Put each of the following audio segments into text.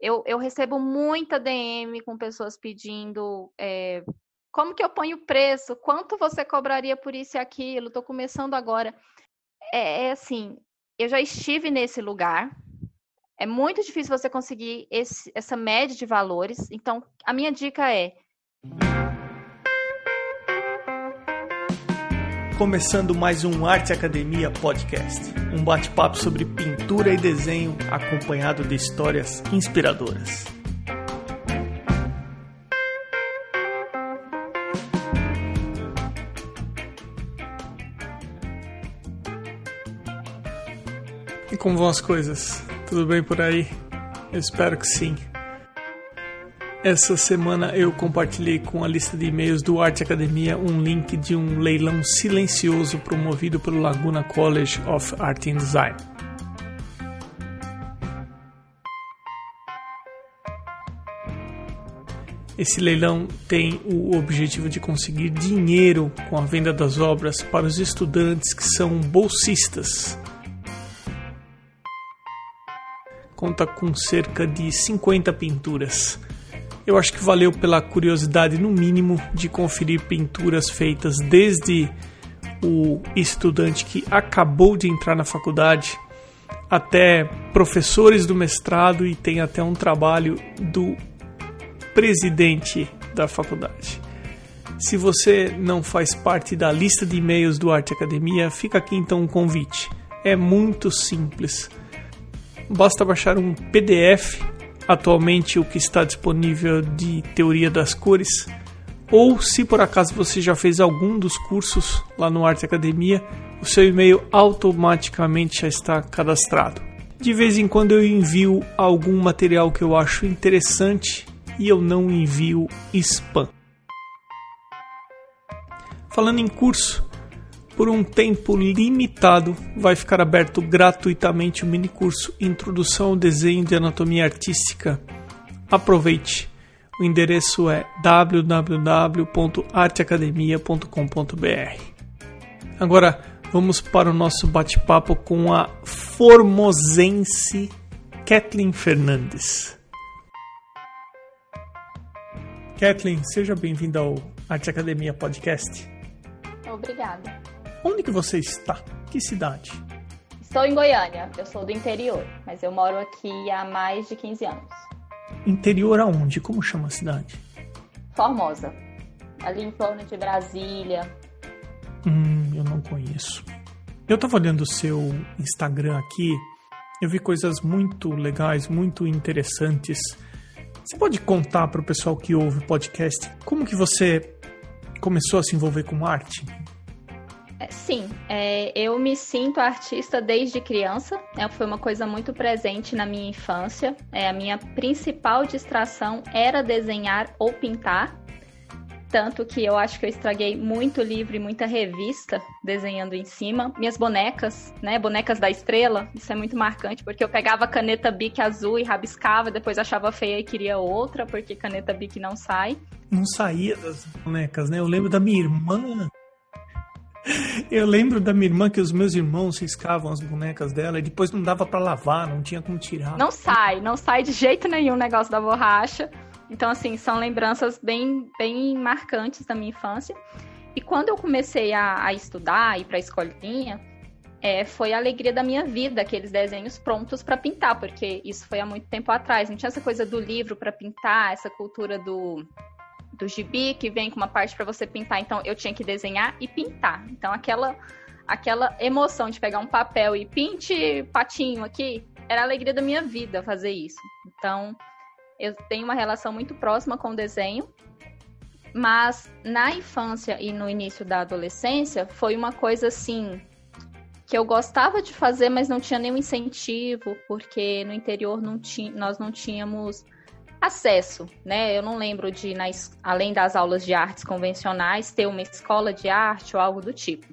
Eu, eu recebo muita DM com pessoas pedindo é, como que eu ponho o preço, quanto você cobraria por isso e aquilo, estou começando agora. É, é, assim, eu já estive nesse lugar. É muito difícil você conseguir esse, essa média de valores. Então, a minha dica é começando mais um Arte Academia Podcast, um bate-papo sobre pintura e desenho acompanhado de histórias inspiradoras. E como vão as coisas? Tudo bem por aí? Eu espero que sim. Essa semana eu compartilhei com a lista de e-mails do Arte Academia um link de um leilão silencioso promovido pelo Laguna College of Art and Design. Esse leilão tem o objetivo de conseguir dinheiro com a venda das obras para os estudantes que são bolsistas. Conta com cerca de 50 pinturas eu acho que valeu pela curiosidade, no mínimo, de conferir pinturas feitas desde o estudante que acabou de entrar na faculdade até professores do mestrado e tem até um trabalho do presidente da faculdade. Se você não faz parte da lista de e-mails do Arte Academia, fica aqui então um convite. É muito simples. Basta baixar um PDF atualmente o que está disponível de teoria das cores, ou se por acaso você já fez algum dos cursos lá no Arte Academia, o seu e-mail automaticamente já está cadastrado. De vez em quando eu envio algum material que eu acho interessante e eu não envio spam. Falando em curso, por um tempo limitado, vai ficar aberto gratuitamente o mini curso Introdução ao Desenho de Anatomia Artística. Aproveite! O endereço é www.arteacademia.com.br. Agora vamos para o nosso bate-papo com a formosense Kathleen Fernandes. Kathleen, seja bem-vinda ao Arte Academia Podcast. Obrigada. Onde que você está? Que cidade? Estou em Goiânia. Eu sou do interior, mas eu moro aqui há mais de 15 anos. Interior aonde? Como chama a cidade? Formosa. Ali em torno de Brasília. Hum, eu não conheço. Eu estava olhando o seu Instagram aqui. Eu vi coisas muito legais, muito interessantes. Você pode contar para o pessoal que ouve o podcast como que você começou a se envolver com arte? Sim, é, eu me sinto artista desde criança. É, foi uma coisa muito presente na minha infância. É, a minha principal distração era desenhar ou pintar. Tanto que eu acho que eu estraguei muito livro e muita revista desenhando em cima. Minhas bonecas, né? Bonecas da estrela, isso é muito marcante, porque eu pegava caneta Bic azul e rabiscava, depois achava feia e queria outra, porque caneta Bic não sai. Não saía das bonecas, né? Eu lembro da minha irmã eu lembro da minha irmã que os meus irmãos riscavam as bonecas dela e depois não dava para lavar, não tinha como tirar. Não sai, não sai de jeito nenhum o negócio da borracha. Então, assim, são lembranças bem, bem marcantes da minha infância. E quando eu comecei a, a estudar, ir para a escolinha, é, foi a alegria da minha vida, aqueles desenhos prontos para pintar, porque isso foi há muito tempo atrás. Não tinha essa coisa do livro para pintar, essa cultura do do gibi que vem com uma parte para você pintar. Então eu tinha que desenhar e pintar. Então aquela aquela emoção de pegar um papel e pinte patinho aqui era a alegria da minha vida fazer isso. Então eu tenho uma relação muito próxima com o desenho. Mas na infância e no início da adolescência foi uma coisa assim que eu gostava de fazer, mas não tinha nenhum incentivo, porque no interior não tinha, nós não tínhamos acesso, né? Eu não lembro de, nas, além das aulas de artes convencionais, ter uma escola de arte ou algo do tipo.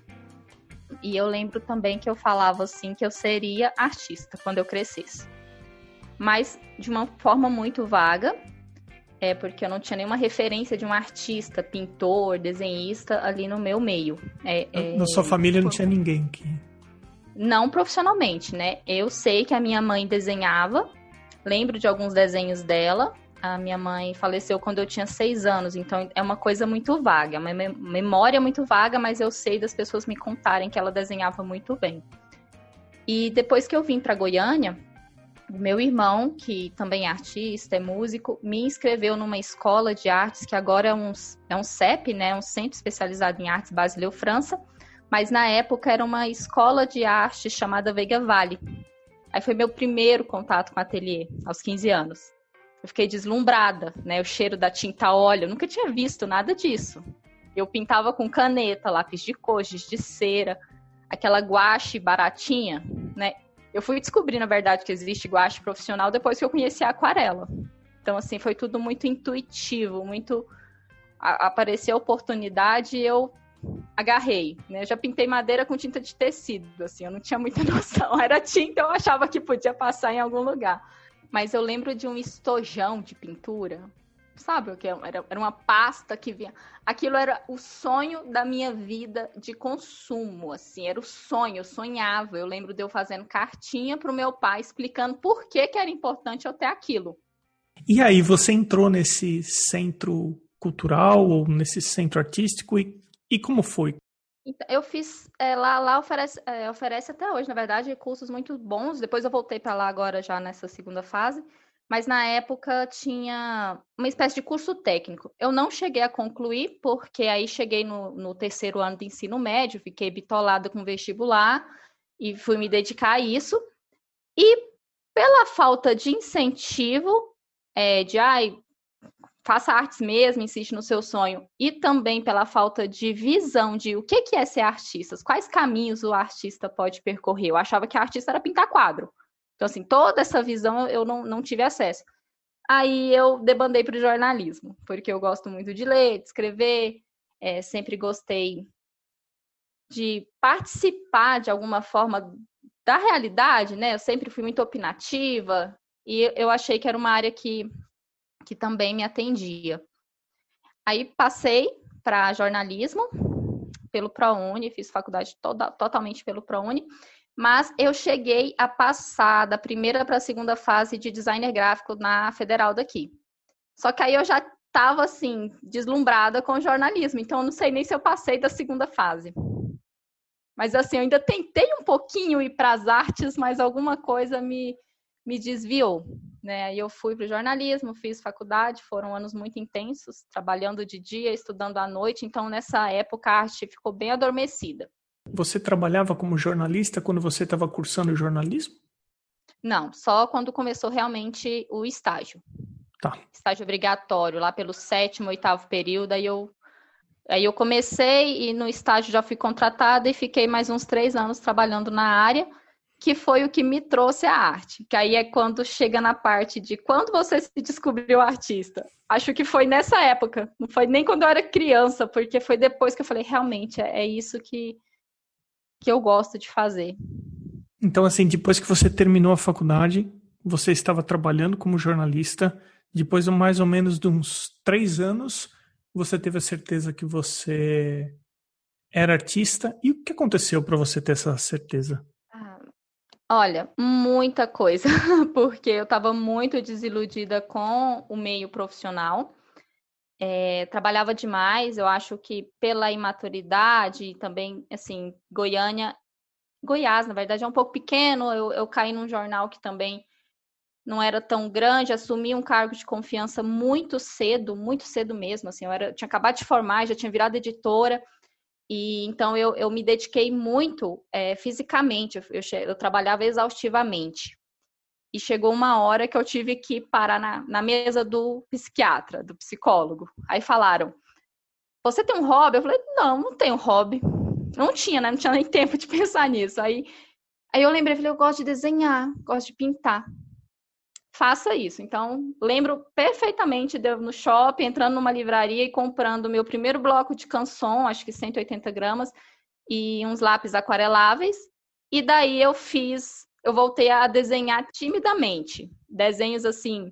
E eu lembro também que eu falava assim que eu seria artista quando eu crescesse. Mas de uma forma muito vaga, é porque eu não tinha nenhuma referência de um artista, pintor, desenhista ali no meu meio. É, é, Na sua família não tinha ninguém que. Não profissionalmente, né? Eu sei que a minha mãe desenhava, lembro de alguns desenhos dela. A minha mãe faleceu quando eu tinha seis anos, então é uma coisa muito vaga, é uma memória muito vaga, mas eu sei das pessoas me contarem que ela desenhava muito bem. E depois que eu vim para Goiânia, meu irmão, que também é artista, é músico, me inscreveu numa escola de artes que agora é um, é um CEP, né, um Centro Especializado em Artes Basileu França, mas na época era uma escola de arte chamada Veiga Vale. Aí foi meu primeiro contato com o ateliê, aos 15 anos. Eu fiquei deslumbrada, né? O cheiro da tinta óleo, nunca tinha visto nada disso. Eu pintava com caneta, lápis de cor, giz de cera, aquela guache baratinha, né? Eu fui descobrir, na verdade, que existe guache profissional depois que eu conheci a aquarela. Então, assim, foi tudo muito intuitivo, muito. Apareceu a oportunidade e eu agarrei, né? Eu já pintei madeira com tinta de tecido, assim, eu não tinha muita noção. Era tinta, eu achava que podia passar em algum lugar. Mas eu lembro de um estojão de pintura. Sabe o que era? Era uma pasta que vinha. Aquilo era o sonho da minha vida de consumo, assim, era o sonho, eu sonhava. Eu lembro de eu fazendo cartinha para o meu pai explicando por que, que era importante eu ter aquilo. E aí, você entrou nesse centro cultural ou nesse centro artístico e e como foi? Então, eu fiz é, lá, lá oferece, é, oferece até hoje, na verdade, cursos muito bons. Depois eu voltei para lá agora já nessa segunda fase, mas na época tinha uma espécie de curso técnico. Eu não cheguei a concluir, porque aí cheguei no, no terceiro ano de ensino médio, fiquei bitolada com vestibular e fui me dedicar a isso. E pela falta de incentivo, é, de ai, faça artes mesmo, insiste no seu sonho, e também pela falta de visão de o que é ser artista, quais caminhos o artista pode percorrer. Eu achava que a artista era pintar quadro. Então, assim, toda essa visão eu não, não tive acesso. Aí eu debandei para o jornalismo, porque eu gosto muito de ler, de escrever, é, sempre gostei de participar de alguma forma da realidade, né? Eu sempre fui muito opinativa e eu achei que era uma área que que também me atendia. Aí passei para jornalismo pelo ProUni, fiz faculdade toda, totalmente pelo ProUni, mas eu cheguei a passar da primeira para a segunda fase de designer gráfico na federal daqui. Só que aí eu já estava assim, deslumbrada com jornalismo, então eu não sei nem se eu passei da segunda fase. Mas assim, eu ainda tentei um pouquinho ir para as artes, mas alguma coisa me, me desviou. Né? Aí eu fui para o jornalismo, fiz faculdade, foram anos muito intensos, trabalhando de dia, estudando à noite, então nessa época a arte ficou bem adormecida. Você trabalhava como jornalista quando você estava cursando jornalismo? Não, só quando começou realmente o estágio. Tá. Estágio obrigatório, lá pelo sétimo, oitavo período, aí eu, aí eu comecei e no estágio já fui contratada e fiquei mais uns três anos trabalhando na área que foi o que me trouxe a arte. Que aí é quando chega na parte de quando você se descobriu artista. Acho que foi nessa época, não foi nem quando eu era criança, porque foi depois que eu falei, realmente, é, é isso que, que eu gosto de fazer. Então, assim, depois que você terminou a faculdade, você estava trabalhando como jornalista, depois de mais ou menos de uns três anos, você teve a certeza que você era artista. E o que aconteceu para você ter essa certeza? Olha, muita coisa, porque eu estava muito desiludida com o meio profissional. É, trabalhava demais, eu acho que pela imaturidade também, assim, Goiânia, Goiás, na verdade, é um pouco pequeno. Eu, eu caí num jornal que também não era tão grande, assumi um cargo de confiança muito cedo, muito cedo mesmo. Assim, eu era, tinha acabado de formar, já tinha virado editora. E então eu, eu me dediquei muito é, fisicamente, eu, eu, eu, trabalhava exaustivamente. E chegou uma hora que eu tive que parar na, na mesa do psiquiatra, do psicólogo. Aí falaram: Você tem um hobby? Eu falei: Não, não tenho hobby. Não tinha, né? Não tinha nem tempo de pensar nisso. Aí, aí eu lembrei: falei, Eu gosto de desenhar, gosto de pintar faça isso. Então, lembro perfeitamente de eu no shopping, entrando numa livraria e comprando meu primeiro bloco de canção, acho que 180 gramas, e uns lápis aquareláveis. E daí eu fiz, eu voltei a desenhar timidamente. Desenhos assim,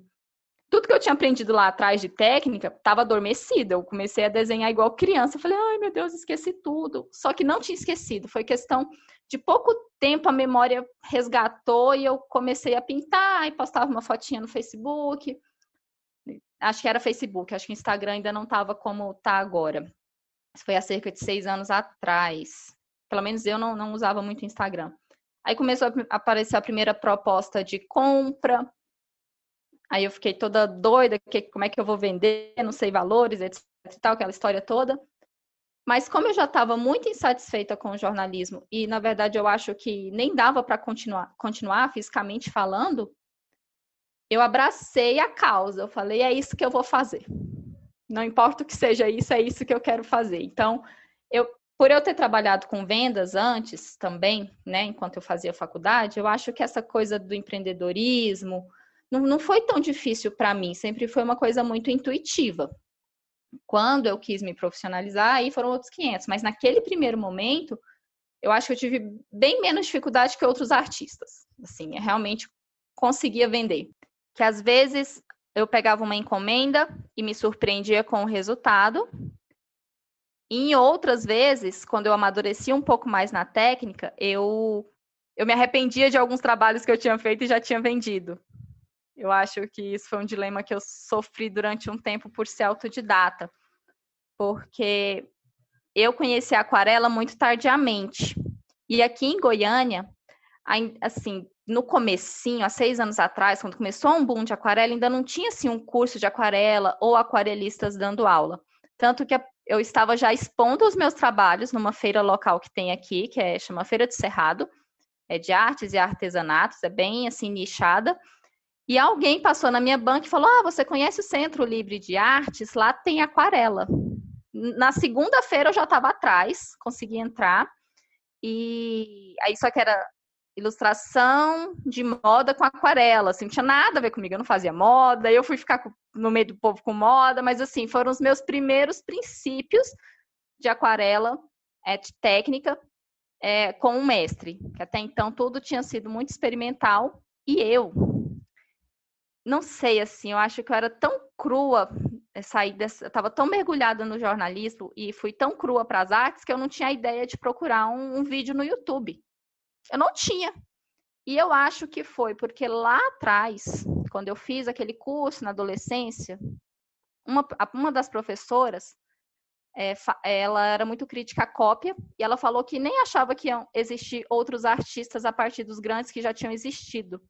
tudo que eu tinha aprendido lá atrás de técnica estava adormecida. Eu comecei a desenhar igual criança. Eu falei, ai meu Deus, esqueci tudo. Só que não tinha esquecido. Foi questão de pouco tempo a memória resgatou e eu comecei a pintar e postava uma fotinha no Facebook. Acho que era Facebook, acho que Instagram ainda não estava como está agora. Isso foi há cerca de seis anos atrás. Pelo menos eu não, não usava muito Instagram. Aí começou a aparecer a primeira proposta de compra. Aí eu fiquei toda doida, que, como é que eu vou vender, não sei valores, etc e tal, aquela história toda. Mas como eu já estava muito insatisfeita com o jornalismo e na verdade eu acho que nem dava para continuar, continuar fisicamente falando, eu abracei a causa. Eu falei, é isso que eu vou fazer. Não importa o que seja isso, é isso que eu quero fazer. Então, eu, por eu ter trabalhado com vendas antes também, né, enquanto eu fazia faculdade, eu acho que essa coisa do empreendedorismo não, não foi tão difícil para mim, sempre foi uma coisa muito intuitiva. Quando eu quis me profissionalizar, aí foram outros 500, mas naquele primeiro momento, eu acho que eu tive bem menos dificuldade que outros artistas. Assim, eu realmente conseguia vender. Que às vezes eu pegava uma encomenda e me surpreendia com o resultado. E em outras vezes, quando eu amadurecia um pouco mais na técnica, eu, eu me arrependia de alguns trabalhos que eu tinha feito e já tinha vendido. Eu acho que isso foi um dilema que eu sofri durante um tempo por ser autodidata, porque eu conheci a aquarela muito tardiamente. E aqui em Goiânia, assim, no comecinho, há seis anos atrás, quando começou um boom de aquarela, ainda não tinha assim um curso de aquarela ou aquarelistas dando aula. Tanto que eu estava já expondo os meus trabalhos numa feira local que tem aqui, que é chama Feira de Cerrado, é de artes e artesanatos, é bem assim nichada. E alguém passou na minha banca e falou: "Ah, você conhece o Centro Livre de Artes? Lá tem aquarela". Na segunda-feira eu já estava atrás, consegui entrar. E aí só que era ilustração de moda com aquarela, assim, não tinha nada a ver comigo, eu não fazia moda, eu fui ficar no meio do povo com moda, mas assim, foram os meus primeiros princípios de aquarela, é, de técnica, é, com um mestre, que até então tudo tinha sido muito experimental, e eu, não sei, assim, eu acho que eu era tão crua, é, sair dessa, eu estava tão mergulhada no jornalismo e fui tão crua para as artes que eu não tinha ideia de procurar um, um vídeo no YouTube eu não tinha. E eu acho que foi porque lá atrás, quando eu fiz aquele curso na adolescência, uma, uma das professoras, é, ela era muito crítica à cópia, e ela falou que nem achava que iam existir outros artistas a partir dos grandes que já tinham existido.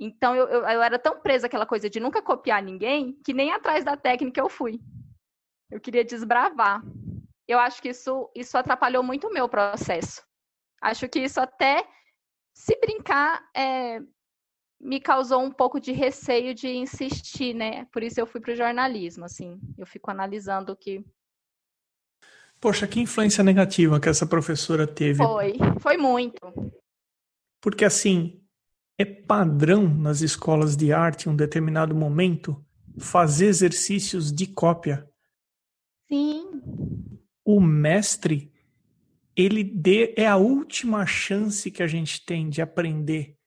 Então eu, eu, eu era tão presa àquela coisa de nunca copiar ninguém, que nem atrás da técnica eu fui. Eu queria desbravar. Eu acho que isso, isso atrapalhou muito o meu processo. Acho que isso até, se brincar, é, me causou um pouco de receio de insistir, né? Por isso eu fui para o jornalismo, assim. Eu fico analisando o que. Poxa, que influência negativa que essa professora teve. Foi, foi muito. Porque assim, é padrão nas escolas de arte em um determinado momento fazer exercícios de cópia. Sim. O mestre ele dê, é a última chance que a gente tem de aprender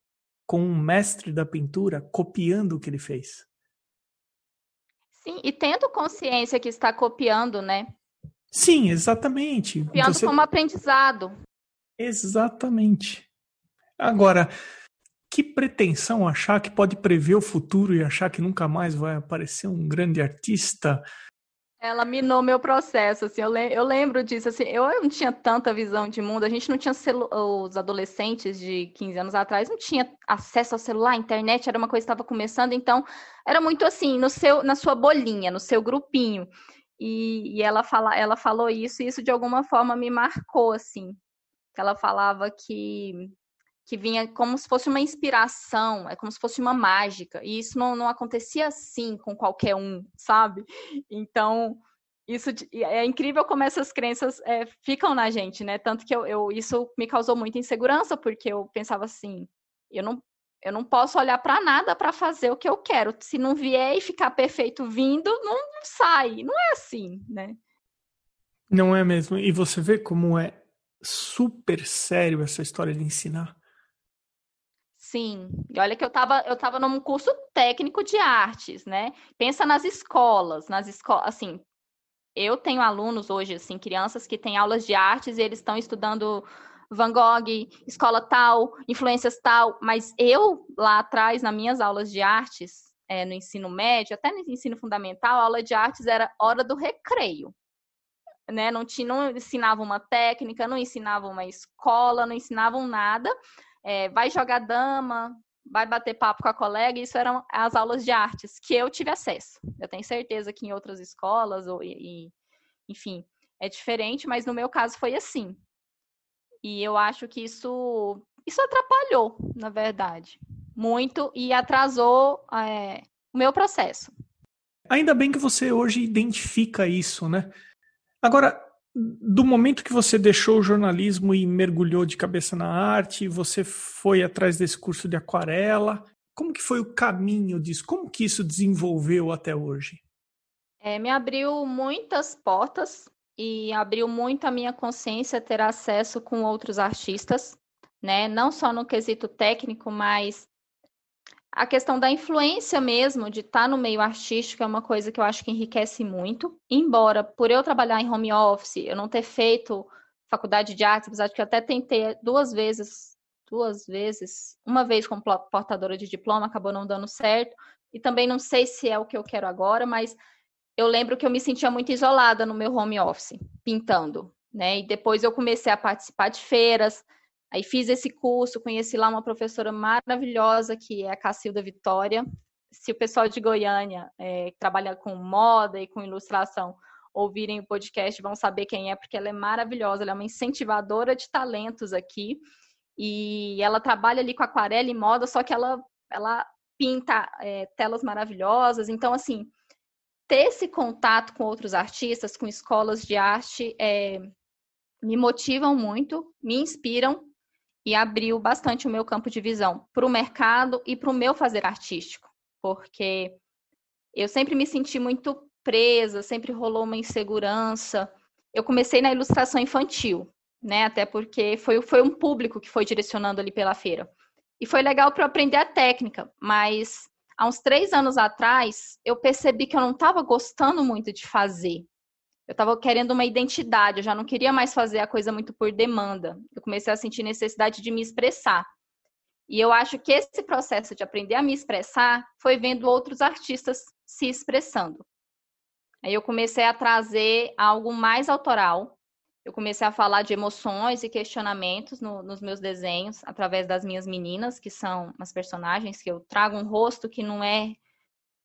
com um mestre da pintura copiando o que ele fez. Sim, e tendo consciência que está copiando, né? Sim, exatamente. Copiando Você... como aprendizado. Exatamente. Agora, que pretensão achar que pode prever o futuro e achar que nunca mais vai aparecer um grande artista ela minou meu processo, assim, eu, le eu lembro disso, assim, eu não tinha tanta visão de mundo, a gente não tinha os adolescentes de 15 anos atrás não tinha acesso ao celular, internet era uma coisa que estava começando, então era muito assim, no seu, na sua bolinha, no seu grupinho. E, e ela, fala, ela falou isso, e isso de alguma forma me marcou, assim. Ela falava que que vinha como se fosse uma inspiração, é como se fosse uma mágica. E isso não, não acontecia assim com qualquer um, sabe? Então, isso é incrível como essas crenças é, ficam na gente, né? Tanto que eu, eu, isso me causou muita insegurança, porque eu pensava assim, eu não, eu não posso olhar para nada para fazer o que eu quero. Se não vier e ficar perfeito vindo, não, sai. Não é assim, né? Não é mesmo. E você vê como é super sério essa história de ensinar. Sim, e olha que eu estava eu tava num curso técnico de artes, né? Pensa nas escolas, nas escolas, assim, eu tenho alunos hoje, assim, crianças que têm aulas de artes e eles estão estudando Van Gogh, escola tal, influências tal, mas eu lá atrás, nas minhas aulas de artes, é, no ensino médio, até no ensino fundamental, a aula de artes era hora do recreio. Né? Não, tinha, não ensinavam uma técnica, não ensinavam uma escola, não ensinavam nada. É, vai jogar dama, vai bater papo com a colega, isso eram as aulas de artes que eu tive acesso. Eu tenho certeza que em outras escolas, ou, e, enfim, é diferente, mas no meu caso foi assim. E eu acho que isso, isso atrapalhou, na verdade, muito e atrasou é, o meu processo. Ainda bem que você hoje identifica isso, né? Agora, do momento que você deixou o jornalismo e mergulhou de cabeça na arte, você foi atrás desse curso de aquarela. Como que foi o caminho disso? Como que isso desenvolveu até hoje? É, me abriu muitas portas e abriu muito a minha consciência ter acesso com outros artistas, né? Não só no quesito técnico, mas a questão da influência mesmo, de estar tá no meio artístico, é uma coisa que eu acho que enriquece muito. Embora, por eu trabalhar em home office, eu não ter feito faculdade de artes, apesar de que eu até tentei duas vezes, duas vezes, uma vez como portadora de diploma, acabou não dando certo. E também não sei se é o que eu quero agora, mas eu lembro que eu me sentia muito isolada no meu home office, pintando. Né? E depois eu comecei a participar de feiras, Aí fiz esse curso, conheci lá uma professora maravilhosa, que é a Cacilda Vitória. Se o pessoal de Goiânia é, que trabalha com moda e com ilustração ouvirem o podcast, vão saber quem é, porque ela é maravilhosa, ela é uma incentivadora de talentos aqui. E ela trabalha ali com aquarela e moda, só que ela, ela pinta é, telas maravilhosas. Então, assim, ter esse contato com outros artistas, com escolas de arte, é, me motivam muito, me inspiram e abriu bastante o meu campo de visão para o mercado e para o meu fazer artístico, porque eu sempre me senti muito presa, sempre rolou uma insegurança. Eu comecei na ilustração infantil, né? Até porque foi, foi um público que foi direcionando ali pela feira. E foi legal para aprender a técnica, mas há uns três anos atrás eu percebi que eu não estava gostando muito de fazer eu estava querendo uma identidade, eu já não queria mais fazer a coisa muito por demanda. Eu comecei a sentir necessidade de me expressar. E eu acho que esse processo de aprender a me expressar foi vendo outros artistas se expressando. Aí eu comecei a trazer algo mais autoral. Eu comecei a falar de emoções e questionamentos no, nos meus desenhos, através das minhas meninas, que são as personagens, que eu trago um rosto que não é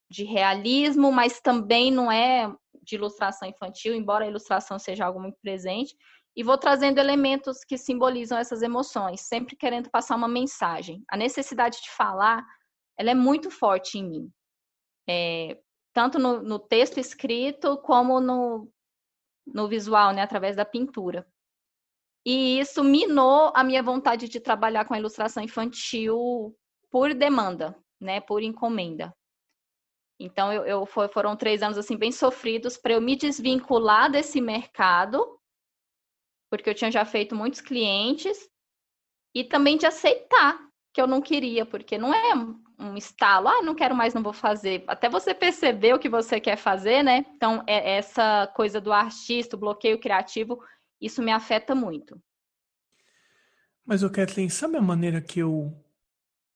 de realismo, mas também não é de ilustração infantil, embora a ilustração seja algo muito presente, e vou trazendo elementos que simbolizam essas emoções, sempre querendo passar uma mensagem. A necessidade de falar, ela é muito forte em mim, é, tanto no, no, texto escrito como no, no visual, né, através da pintura. E isso minou a minha vontade de trabalhar com a ilustração infantil por demanda, né, por encomenda. Então, eu, eu foram três anos assim bem sofridos para eu me desvincular desse mercado, porque eu tinha já feito muitos clientes, e também de aceitar que eu não queria, porque não é um estalo, ah, não quero mais, não vou fazer. Até você perceber o que você quer fazer, né? Então, é essa coisa do artista, o bloqueio criativo, isso me afeta muito. Mas, o Kathleen, sabe a maneira que eu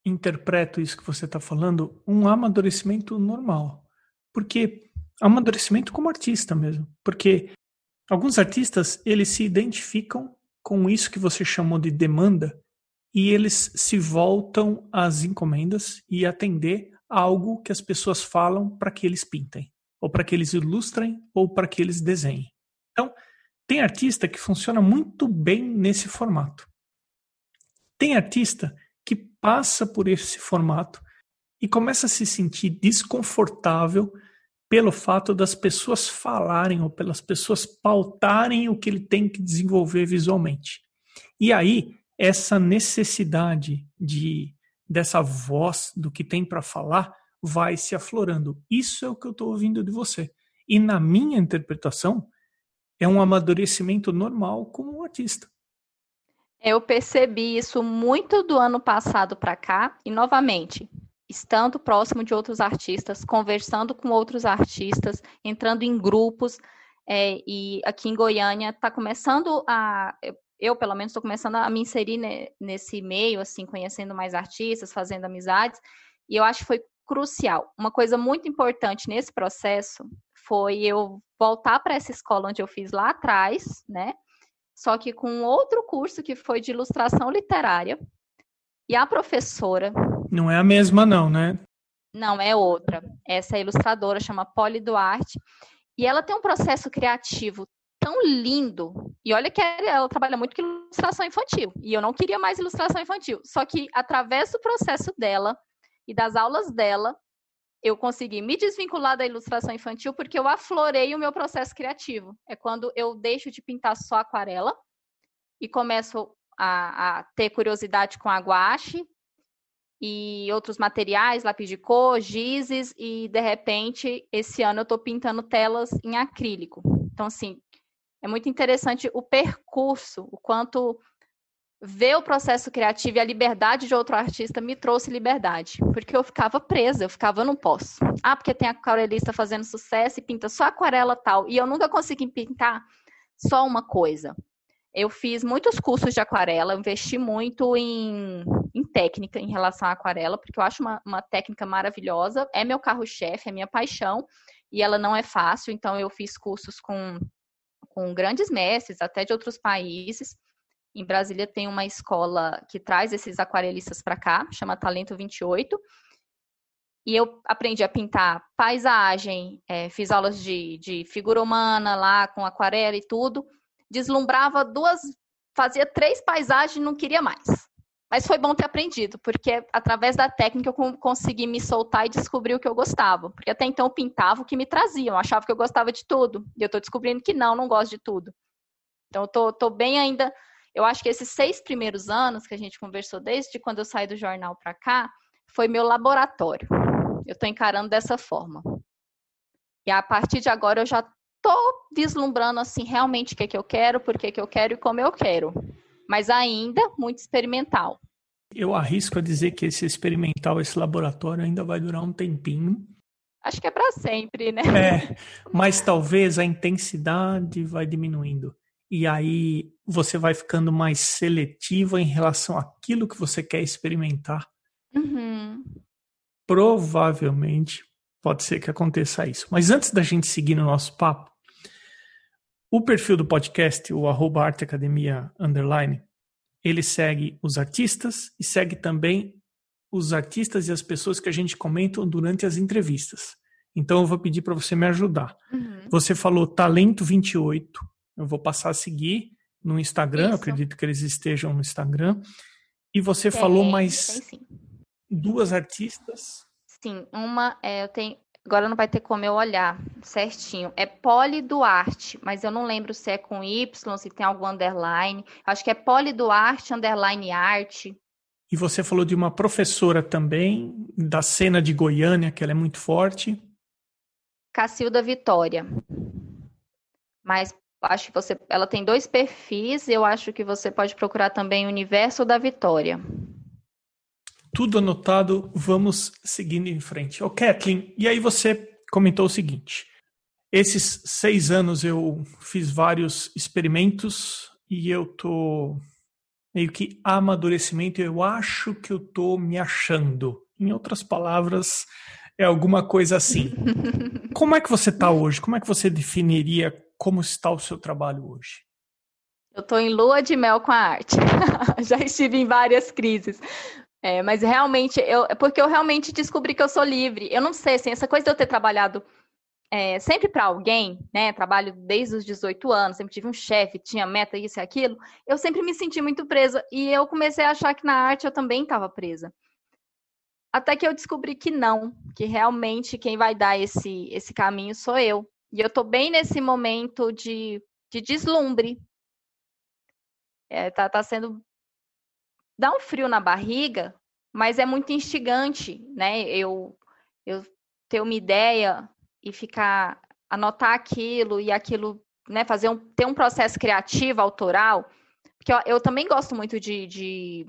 interpreto isso que você está falando um amadurecimento normal. Porque amadurecimento como artista mesmo. Porque alguns artistas, eles se identificam com isso que você chamou de demanda e eles se voltam às encomendas e atender algo que as pessoas falam para que eles pintem, ou para que eles ilustrem, ou para que eles desenhem. Então, tem artista que funciona muito bem nesse formato. Tem artista passa por esse formato e começa a se sentir desconfortável pelo fato das pessoas falarem ou pelas pessoas pautarem o que ele tem que desenvolver visualmente. E aí, essa necessidade de dessa voz do que tem para falar vai se aflorando. Isso é o que eu estou ouvindo de você. E na minha interpretação, é um amadurecimento normal como um artista. Eu percebi isso muito do ano passado para cá e novamente estando próximo de outros artistas, conversando com outros artistas, entrando em grupos. É, e aqui em Goiânia está começando a. Eu, pelo menos, estou começando a me inserir nesse meio, assim, conhecendo mais artistas, fazendo amizades. E eu acho que foi crucial. Uma coisa muito importante nesse processo foi eu voltar para essa escola onde eu fiz lá atrás, né? Só que com outro curso que foi de ilustração literária. E a professora. Não é a mesma, não, né? Não, é outra. Essa é ilustradora, chama Polly Duarte. E ela tem um processo criativo tão lindo. E olha que ela trabalha muito com ilustração infantil. E eu não queria mais ilustração infantil. Só que através do processo dela e das aulas dela, eu consegui me desvincular da ilustração infantil porque eu aflorei o meu processo criativo. É quando eu deixo de pintar só aquarela e começo a, a ter curiosidade com a guache e outros materiais, lápis de cor, gizes, e de repente, esse ano eu estou pintando telas em acrílico. Então, assim, é muito interessante o percurso, o quanto ver o processo criativo e a liberdade de outro artista me trouxe liberdade, porque eu ficava presa, eu ficava, eu não posso. Ah, porque tem aquarelista fazendo sucesso e pinta só aquarela tal, e eu nunca consegui pintar só uma coisa. Eu fiz muitos cursos de aquarela, investi muito em, em técnica em relação à aquarela, porque eu acho uma, uma técnica maravilhosa, é meu carro-chefe, é minha paixão, e ela não é fácil, então eu fiz cursos com, com grandes mestres, até de outros países, em Brasília tem uma escola que traz esses aquarelistas para cá, chama Talento 28. E eu aprendi a pintar paisagem, é, fiz aulas de, de figura humana lá com aquarela e tudo. Deslumbrava duas, fazia três paisagens e não queria mais. Mas foi bom ter aprendido, porque através da técnica eu consegui me soltar e descobrir o que eu gostava. Porque até então eu pintava o que me traziam, achava que eu gostava de tudo. E eu estou descobrindo que não, não gosto de tudo. Então eu tô bem ainda eu acho que esses seis primeiros anos que a gente conversou, desde quando eu saí do jornal para cá, foi meu laboratório. Eu estou encarando dessa forma. E a partir de agora eu já estou vislumbrando assim realmente o que, é que eu quero, por que, que eu quero e como eu quero. Mas ainda muito experimental. Eu arrisco a dizer que esse experimental, esse laboratório ainda vai durar um tempinho. Acho que é para sempre, né? É, mas talvez a intensidade vai diminuindo e aí você vai ficando mais seletiva em relação àquilo que você quer experimentar. Uhum. Provavelmente pode ser que aconteça isso. Mas antes da gente seguir no nosso papo, o perfil do podcast, o arroba arteacademia underline, ele segue os artistas e segue também os artistas e as pessoas que a gente comenta durante as entrevistas. Então eu vou pedir para você me ajudar. Uhum. Você falou Talento 28 eu vou passar a seguir no Instagram, acredito que eles estejam no Instagram. E você tem, falou mais duas artistas. Sim, uma é, eu tenho. Agora não vai ter como eu olhar certinho. É Poli Duarte, mas eu não lembro se é com Y, se tem algum underline. Acho que é Poli Duarte, underline arte. E você falou de uma professora também, da cena de Goiânia, que ela é muito forte. Cacilda Vitória. Mas acho que você, ela tem dois perfis. Eu acho que você pode procurar também o Universo da Vitória. Tudo anotado. Vamos seguindo em frente. Ô, Kathleen, e aí você comentou o seguinte: esses seis anos eu fiz vários experimentos e eu tô meio que amadurecimento. Eu acho que eu tô me achando. Em outras palavras, é alguma coisa assim. Como é que você está hoje? Como é que você definiria como está o seu trabalho hoje? Eu estou em lua de mel com a arte. Já estive em várias crises. É, mas realmente, eu, é porque eu realmente descobri que eu sou livre. Eu não sei, assim, essa coisa de eu ter trabalhado é, sempre para alguém, né? Trabalho desde os 18 anos, sempre tive um chefe, tinha meta, isso e aquilo. Eu sempre me senti muito presa. E eu comecei a achar que na arte eu também estava presa. Até que eu descobri que não, que realmente quem vai dar esse, esse caminho sou eu. E eu estou bem nesse momento de, de deslumbre. É, tá, tá sendo. dá um frio na barriga, mas é muito instigante, né? Eu, eu ter uma ideia e ficar. anotar aquilo e aquilo, né? Fazer um, ter um processo criativo, autoral. Porque eu, eu também gosto muito de, de,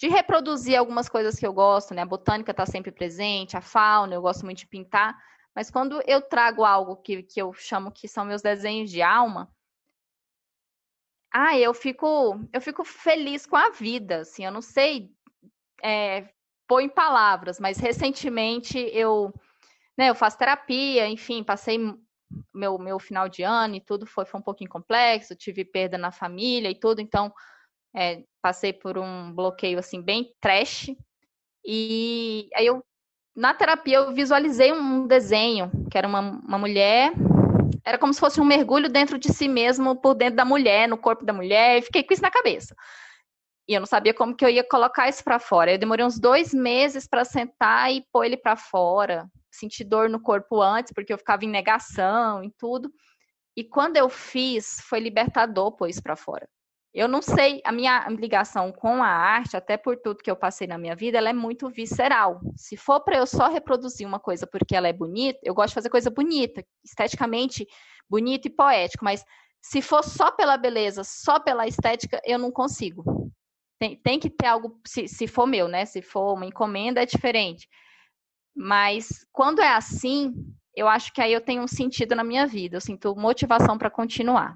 de, reproduzir algumas coisas que eu gosto, né? A botânica está sempre presente, a fauna, eu gosto muito de pintar. Mas quando eu trago algo que, que eu chamo que são meus desenhos de alma, ah, eu fico, eu fico feliz com a vida, assim, eu não sei é, pôr em palavras, mas recentemente eu, né, eu faço terapia, enfim, passei meu, meu final de ano e tudo foi, foi um pouquinho complexo, tive perda na família e tudo, então é, passei por um bloqueio assim bem trash. E aí eu na terapia eu visualizei um desenho que era uma, uma mulher, era como se fosse um mergulho dentro de si mesmo, por dentro da mulher, no corpo da mulher, e fiquei com isso na cabeça. E eu não sabia como que eu ia colocar isso para fora. Eu demorei uns dois meses para sentar e pôr ele para fora. Senti dor no corpo antes, porque eu ficava em negação e tudo. E quando eu fiz, foi libertador pôr isso para fora. Eu não sei, a minha ligação com a arte, até por tudo que eu passei na minha vida, ela é muito visceral. Se for para eu só reproduzir uma coisa porque ela é bonita, eu gosto de fazer coisa bonita, esteticamente bonita e poético, mas se for só pela beleza, só pela estética, eu não consigo. Tem, tem que ter algo, se, se for meu, né? Se for uma encomenda, é diferente. Mas quando é assim, eu acho que aí eu tenho um sentido na minha vida, eu sinto motivação para continuar.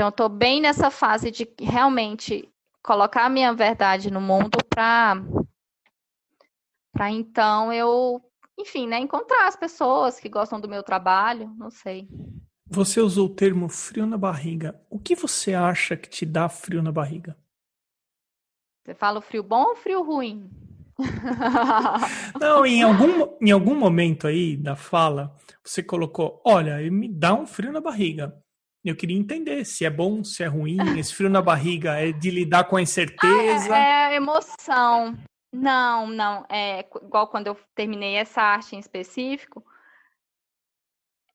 Então, eu estou bem nessa fase de realmente colocar a minha verdade no mundo para para então eu, enfim, né, encontrar as pessoas que gostam do meu trabalho, não sei. Você usou o termo frio na barriga. O que você acha que te dá frio na barriga? Você fala frio bom ou frio ruim? Não, em algum, em algum momento aí da fala, você colocou: olha, me dá um frio na barriga. Eu queria entender se é bom, se é ruim. Esse frio na barriga é de lidar com a incerteza. Ah, é, é emoção. Não, não. É igual quando eu terminei essa arte em específico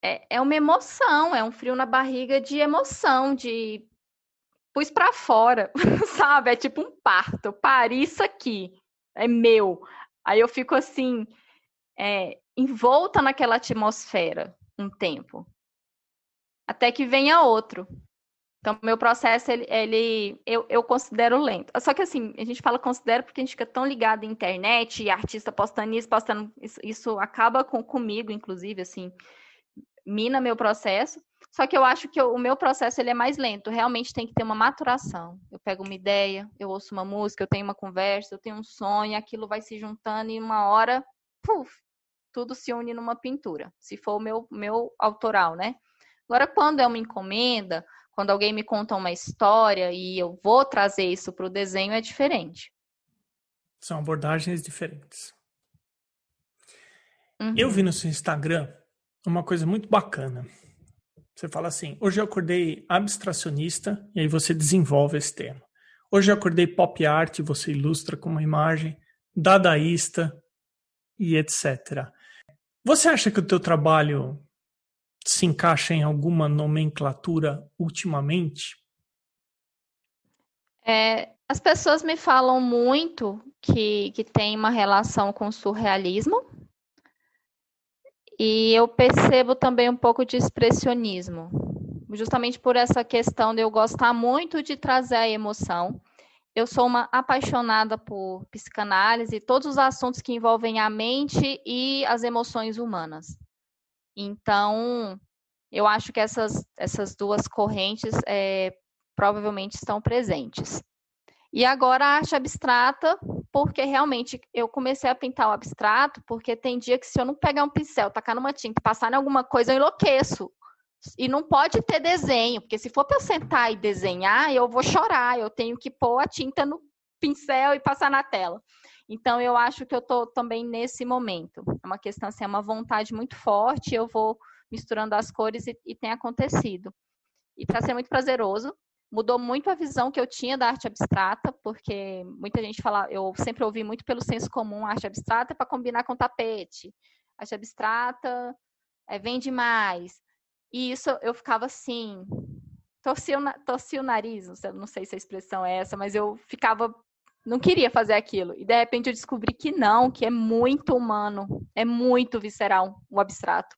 é, é uma emoção, é um frio na barriga de emoção, de pus para fora, sabe? É tipo um parto. Pari isso aqui, é meu. Aí eu fico assim, é, envolta naquela atmosfera um tempo, até que venha outro. Então, meu processo, ele, ele eu, eu, considero lento. Só que, assim, a gente fala considero porque a gente fica tão ligado à internet, e artista postando isso, postando isso, isso acaba com, comigo, inclusive, assim mina meu processo. Só que eu acho que o meu processo ele é mais lento. Realmente tem que ter uma maturação. Eu pego uma ideia, eu ouço uma música, eu tenho uma conversa, eu tenho um sonho, aquilo vai se juntando e uma hora, puf, tudo se une numa pintura. Se for o meu, meu autoral, né? Agora, quando é uma encomenda, quando alguém me conta uma história e eu vou trazer isso para o desenho, é diferente. São abordagens diferentes. Uhum. Eu vi no seu Instagram uma coisa muito bacana. Você fala assim: hoje eu acordei abstracionista, e aí você desenvolve esse tema. Hoje eu acordei pop art, você ilustra com uma imagem, dadaísta e etc. Você acha que o teu trabalho se encaixa em alguma nomenclatura ultimamente? É, as pessoas me falam muito que, que tem uma relação com surrealismo, e eu percebo também um pouco de expressionismo, justamente por essa questão de eu gostar muito de trazer a emoção. Eu sou uma apaixonada por psicanálise, todos os assuntos que envolvem a mente e as emoções humanas. Então, eu acho que essas, essas duas correntes é, provavelmente estão presentes. E agora a arte abstrata, porque realmente eu comecei a pintar o abstrato, porque tem dia que se eu não pegar um pincel, tacar numa tinta, passar em alguma coisa, eu enlouqueço. E não pode ter desenho, porque se for para eu sentar e desenhar, eu vou chorar, eu tenho que pôr a tinta no pincel e passar na tela. Então eu acho que eu estou também nesse momento. É uma questão assim, é uma vontade muito forte, eu vou misturando as cores e, e tem acontecido. E está sendo muito prazeroso mudou muito a visão que eu tinha da arte abstrata, porque muita gente fala, eu sempre ouvi muito pelo senso comum arte abstrata para combinar com tapete. Arte abstrata é, vende mais. E isso eu ficava assim, torcia o, torcia o nariz, não sei, não sei se a expressão é essa, mas eu ficava, não queria fazer aquilo. E de repente eu descobri que não, que é muito humano, é muito visceral o abstrato.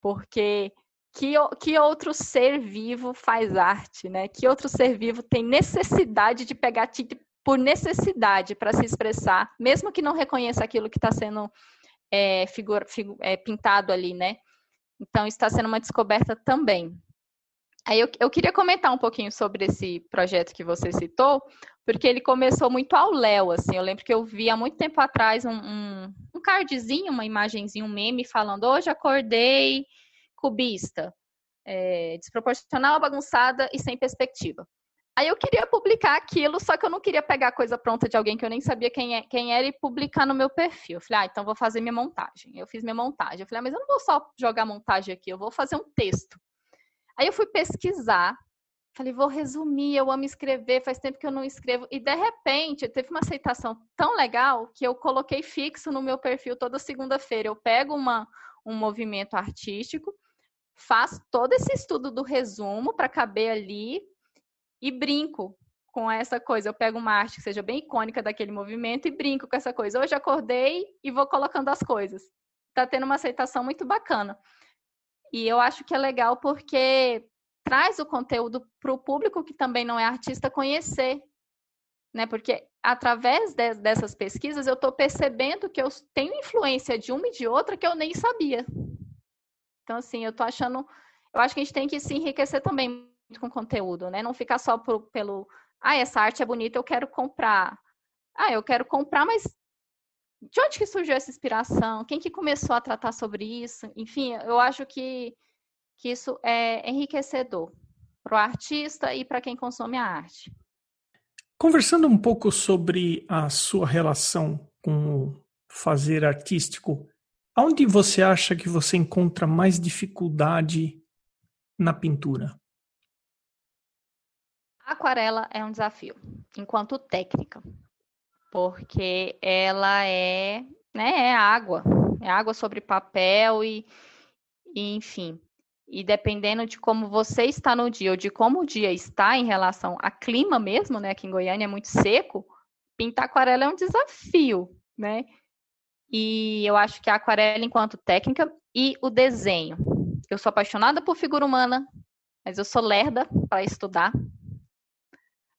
Porque que, que outro ser vivo faz arte, né? Que outro ser vivo tem necessidade de pegar tinta por necessidade para se expressar, mesmo que não reconheça aquilo que está sendo é, figura, figu, é, pintado ali, né? Então, está sendo uma descoberta também. Aí eu, eu, queria comentar um pouquinho sobre esse projeto que você citou, porque ele começou muito ao Léo, assim. Eu lembro que eu vi há muito tempo atrás um, um, um cardzinho, uma imagenzinha, um meme falando: hoje acordei cubista, é, desproporcional, bagunçada e sem perspectiva. Aí eu queria publicar aquilo, só que eu não queria pegar coisa pronta de alguém que eu nem sabia quem, é, quem era e publicar no meu perfil. Eu falei, ah, então vou fazer minha montagem. Eu fiz minha montagem. Eu falei, ah, mas eu não vou só jogar montagem aqui, eu vou fazer um texto. Aí eu fui pesquisar, falei, vou resumir, eu amo escrever, faz tempo que eu não escrevo. E de repente, teve uma aceitação tão legal que eu coloquei fixo no meu perfil toda segunda-feira. Eu pego uma, um movimento artístico, faço todo esse estudo do resumo para caber ali e brinco com essa coisa. Eu pego uma arte que seja bem icônica daquele movimento e brinco com essa coisa. Hoje acordei e vou colocando as coisas. Tá tendo uma aceitação muito bacana. E eu acho que é legal porque traz o conteúdo para o público que também não é artista conhecer. Né? Porque através de, dessas pesquisas eu estou percebendo que eu tenho influência de uma e de outra que eu nem sabia. Então, assim, eu estou achando. Eu acho que a gente tem que se enriquecer também com conteúdo, né? Não ficar só por, pelo. Ah, essa arte é bonita, eu quero comprar. Ah, eu quero comprar, mas de onde que surgiu essa inspiração? Quem que começou a tratar sobre isso? Enfim, eu acho que, que isso é enriquecedor para o artista e para quem consome a arte. Conversando um pouco sobre a sua relação com o fazer artístico, onde você acha que você encontra mais dificuldade na pintura? A aquarela é um desafio, enquanto técnica porque ela é, né, é água, é água sobre papel e, e enfim. E dependendo de como você está no dia ou de como o dia está em relação a clima mesmo, né? Aqui em Goiânia é muito seco, pintar aquarela é um desafio, né? E eu acho que a aquarela, enquanto técnica, e o desenho. Eu sou apaixonada por figura humana, mas eu sou lerda para estudar.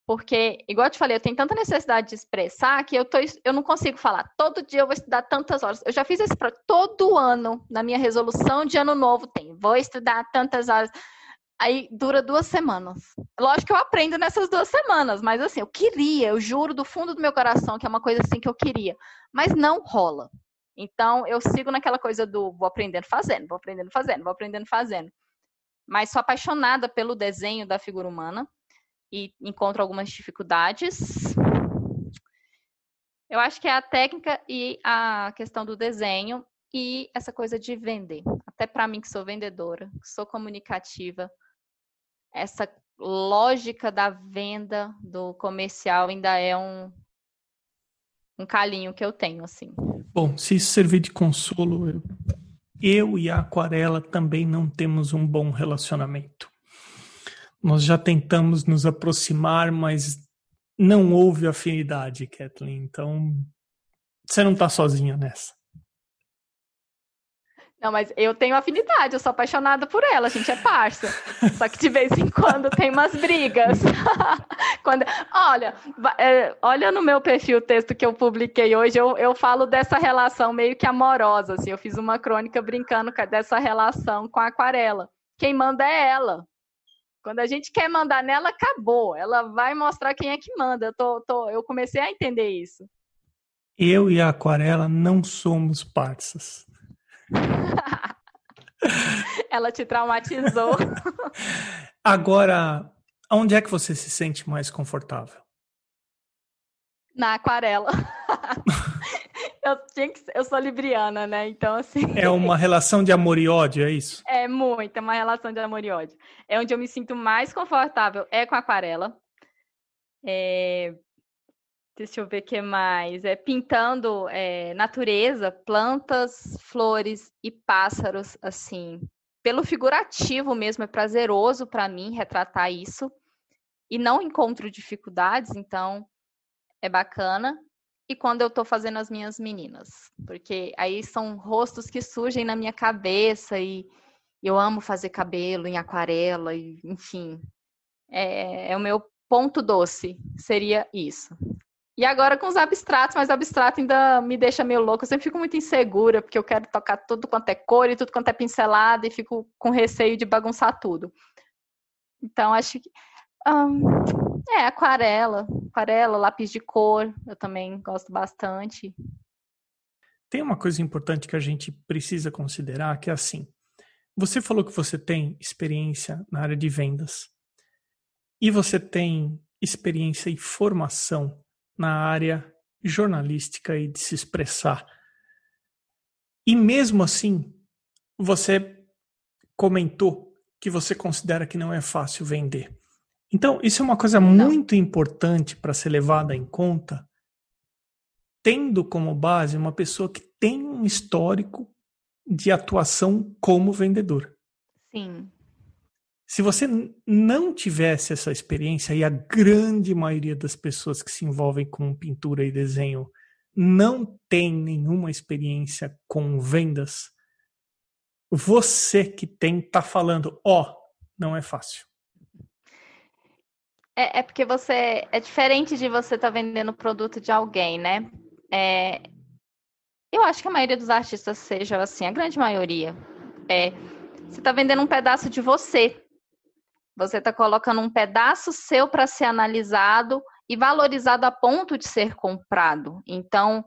Porque, igual eu te falei, eu tenho tanta necessidade de expressar que eu, tô, eu não consigo falar. Todo dia eu vou estudar tantas horas. Eu já fiz isso para todo ano, na minha resolução de ano novo tem. Vou estudar tantas horas. Aí dura duas semanas. Lógico que eu aprendo nessas duas semanas, mas assim, eu queria, eu juro do fundo do meu coração que é uma coisa assim que eu queria. Mas não rola. Então, eu sigo naquela coisa do vou aprendendo fazendo, vou aprendendo fazendo, vou aprendendo fazendo. Mas sou apaixonada pelo desenho da figura humana e encontro algumas dificuldades. Eu acho que é a técnica e a questão do desenho e essa coisa de vender. Até para mim que sou vendedora, que sou comunicativa, essa lógica da venda do comercial ainda é um um calinho que eu tenho assim. Bom, se isso servir de consolo, eu, eu e a aquarela também não temos um bom relacionamento. Nós já tentamos nos aproximar, mas não houve afinidade, Kathleen. Então, você não está sozinha nessa. Não, mas eu tenho afinidade, eu sou apaixonada por ela, a gente é parça. Só que de vez em quando tem umas brigas. quando, olha, é, olha no meu perfil o texto que eu publiquei hoje, eu, eu falo dessa relação meio que amorosa, assim, eu fiz uma crônica brincando dessa relação com a aquarela. Quem manda é ela. Quando a gente quer mandar nela, acabou. Ela vai mostrar quem é que manda. Eu, tô, tô, eu comecei a entender isso. Eu e a aquarela não somos parças. Ela te traumatizou. Agora, onde é que você se sente mais confortável? Na aquarela. eu, tinha que, eu sou libriana, né? Então, assim. É uma relação de amor e ódio, é isso? É muito, é uma relação de amor e ódio. É onde eu me sinto mais confortável, é com aquarela. É... Deixa eu ver o que mais. É pintando é, natureza, plantas, flores e pássaros, assim. Pelo figurativo mesmo, é prazeroso para mim retratar isso. E não encontro dificuldades, então é bacana e quando eu estou fazendo as minhas meninas, porque aí são rostos que surgem na minha cabeça e, Eu amo fazer cabelo em aquarela, e, enfim. É, é o meu ponto doce, seria isso. E agora com os abstratos, mas abstrato ainda me deixa meio louco. Eu sempre fico muito insegura, porque eu quero tocar tudo quanto é cor e tudo quanto é pincelado, e fico com receio de bagunçar tudo. Então, acho que. Um, é, aquarela. Aquarela, lápis de cor, eu também gosto bastante. Tem uma coisa importante que a gente precisa considerar, que é assim. Você falou que você tem experiência na área de vendas. E você tem experiência e formação na área jornalística e de se expressar. E mesmo assim, você comentou que você considera que não é fácil vender. Então, isso é uma coisa não. muito importante para ser levada em conta, tendo como base uma pessoa que tem um histórico de atuação como vendedor. Sim. Se você não tivesse essa experiência, e a grande maioria das pessoas que se envolvem com pintura e desenho não tem nenhuma experiência com vendas, você que tem tá falando, ó, oh, não é fácil. É, é, porque você é diferente de você estar tá vendendo produto de alguém, né? É, eu acho que a maioria dos artistas seja assim, a grande maioria. É, você está vendendo um pedaço de você. Você está colocando um pedaço seu para ser analisado e valorizado a ponto de ser comprado. Então,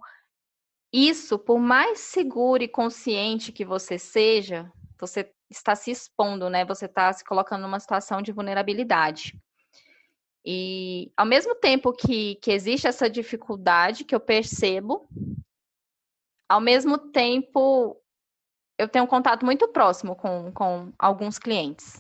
isso, por mais seguro e consciente que você seja, você está se expondo, né? Você está se colocando numa situação de vulnerabilidade. E ao mesmo tempo que, que existe essa dificuldade que eu percebo, ao mesmo tempo eu tenho um contato muito próximo com, com alguns clientes.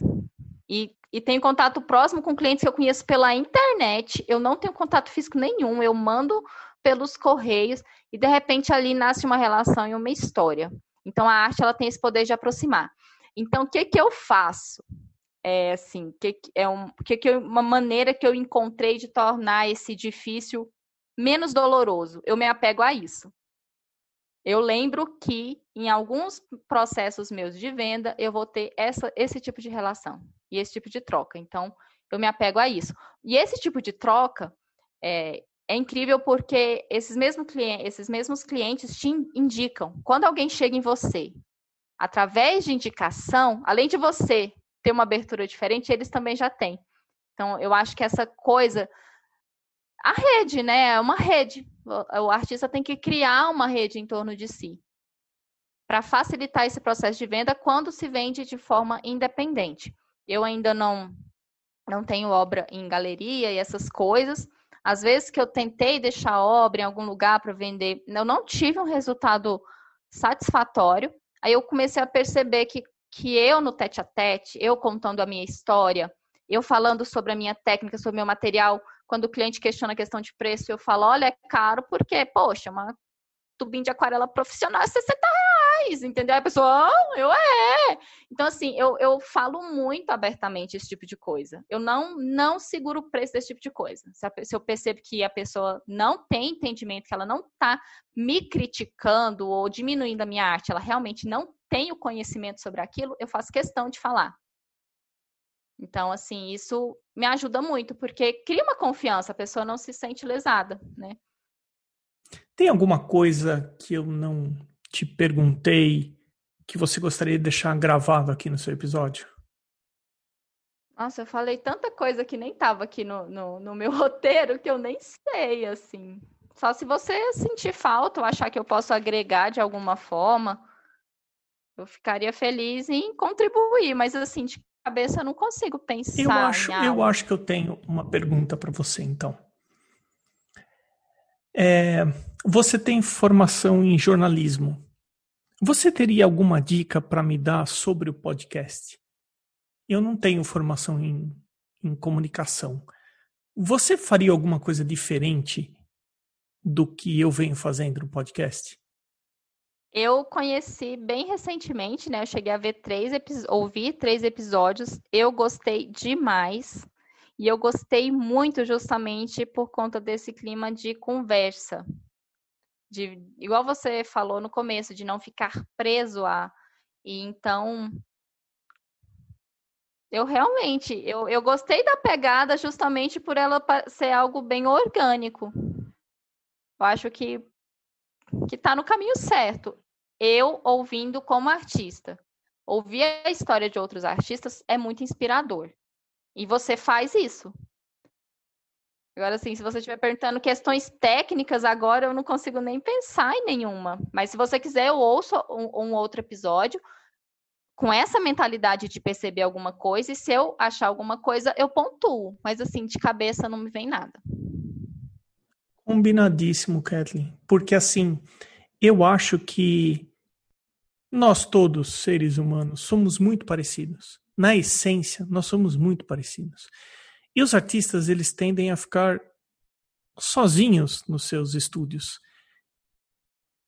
E e tenho contato próximo com clientes que eu conheço pela internet. Eu não tenho contato físico nenhum, eu mando pelos correios e de repente ali nasce uma relação e uma história. Então a arte ela tem esse poder de aproximar. Então o que que eu faço? É assim, que é um, que que uma maneira que eu encontrei de tornar esse difícil menos doloroso. Eu me apego a isso. Eu lembro que em alguns processos meus de venda eu vou ter essa, esse tipo de relação e esse tipo de troca. Então, eu me apego a isso. E esse tipo de troca é, é incrível porque esses, clientes, esses mesmos clientes te indicam. Quando alguém chega em você, através de indicação, além de você ter uma abertura diferente, eles também já têm. Então, eu acho que essa coisa. A rede, né? É uma rede. O artista tem que criar uma rede em torno de si para facilitar esse processo de venda quando se vende de forma independente. Eu ainda não não tenho obra em galeria e essas coisas. Às vezes que eu tentei deixar obra em algum lugar para vender, eu não tive um resultado satisfatório. Aí eu comecei a perceber que, que eu no tete a tete, eu contando a minha história, eu falando sobre a minha técnica, sobre o meu material, quando o cliente questiona a questão de preço, eu falo, olha, é caro porque, poxa, uma tubinho de aquarela profissional é 60 reais, entendeu? a pessoa, oh, eu é. Então, assim, eu, eu falo muito abertamente esse tipo de coisa. Eu não, não seguro o preço desse tipo de coisa. Se, a, se eu percebo que a pessoa não tem entendimento, que ela não está me criticando ou diminuindo a minha arte, ela realmente não tem o conhecimento sobre aquilo, eu faço questão de falar. Então, assim, isso me ajuda muito, porque cria uma confiança, a pessoa não se sente lesada, né? Tem alguma coisa que eu não te perguntei que você gostaria de deixar gravado aqui no seu episódio? Nossa, eu falei tanta coisa que nem estava aqui no, no, no, meu roteiro que eu nem sei, assim. Só se você sentir falta ou achar que eu posso agregar de alguma forma, eu ficaria feliz em contribuir, mas assim, de cabeça eu não consigo pensar. Eu acho, eu acho que eu tenho uma pergunta para você, então. É, você tem formação em jornalismo. Você teria alguma dica para me dar sobre o podcast? Eu não tenho formação em, em comunicação. Você faria alguma coisa diferente do que eu venho fazendo no podcast? Eu conheci bem recentemente, né? Eu cheguei a ver três ouvir três episódios. Eu gostei demais. E eu gostei muito justamente por conta desse clima de conversa. De, igual você falou no começo, de não ficar preso a. E então, Eu realmente, eu, eu gostei da pegada justamente por ela ser algo bem orgânico. Eu acho que que está no caminho certo. Eu ouvindo como artista, ouvir a história de outros artistas é muito inspirador. E você faz isso. Agora, assim, se você estiver perguntando questões técnicas agora, eu não consigo nem pensar em nenhuma. Mas se você quiser, eu ouço um, um outro episódio com essa mentalidade de perceber alguma coisa, e se eu achar alguma coisa, eu pontuo. Mas, assim, de cabeça não me vem nada. Combinadíssimo, Kathleen. Porque, assim, eu acho que nós todos, seres humanos, somos muito parecidos. Na essência, nós somos muito parecidos. E os artistas, eles tendem a ficar sozinhos nos seus estúdios,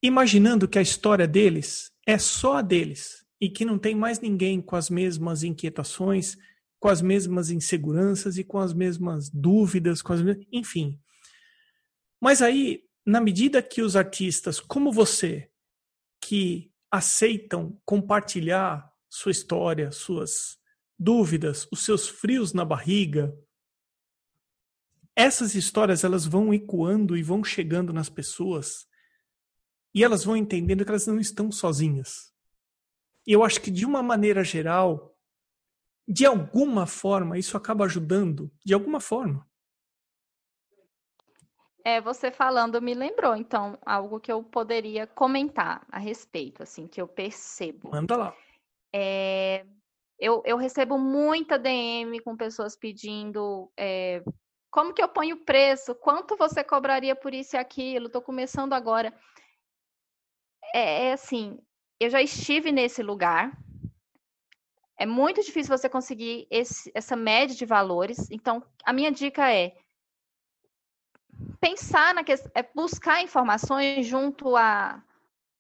imaginando que a história deles é só a deles e que não tem mais ninguém com as mesmas inquietações, com as mesmas inseguranças e com as mesmas dúvidas, com as mesmas... enfim. Mas aí, na medida que os artistas, como você, que aceitam compartilhar sua história, suas dúvidas, os seus frios na barriga, essas histórias elas vão ecoando e vão chegando nas pessoas e elas vão entendendo que elas não estão sozinhas. E eu acho que de uma maneira geral, de alguma forma, isso acaba ajudando, de alguma forma. É, você falando me lembrou, então, algo que eu poderia comentar a respeito, assim, que eu percebo. Manda lá. É, eu, eu recebo muita DM com pessoas pedindo é, como que eu ponho o preço? Quanto você cobraria por isso e aquilo? Estou começando agora. É, é assim, eu já estive nesse lugar. É muito difícil você conseguir esse, essa média de valores. Então, a minha dica é pensar na questão, é buscar informações junto a,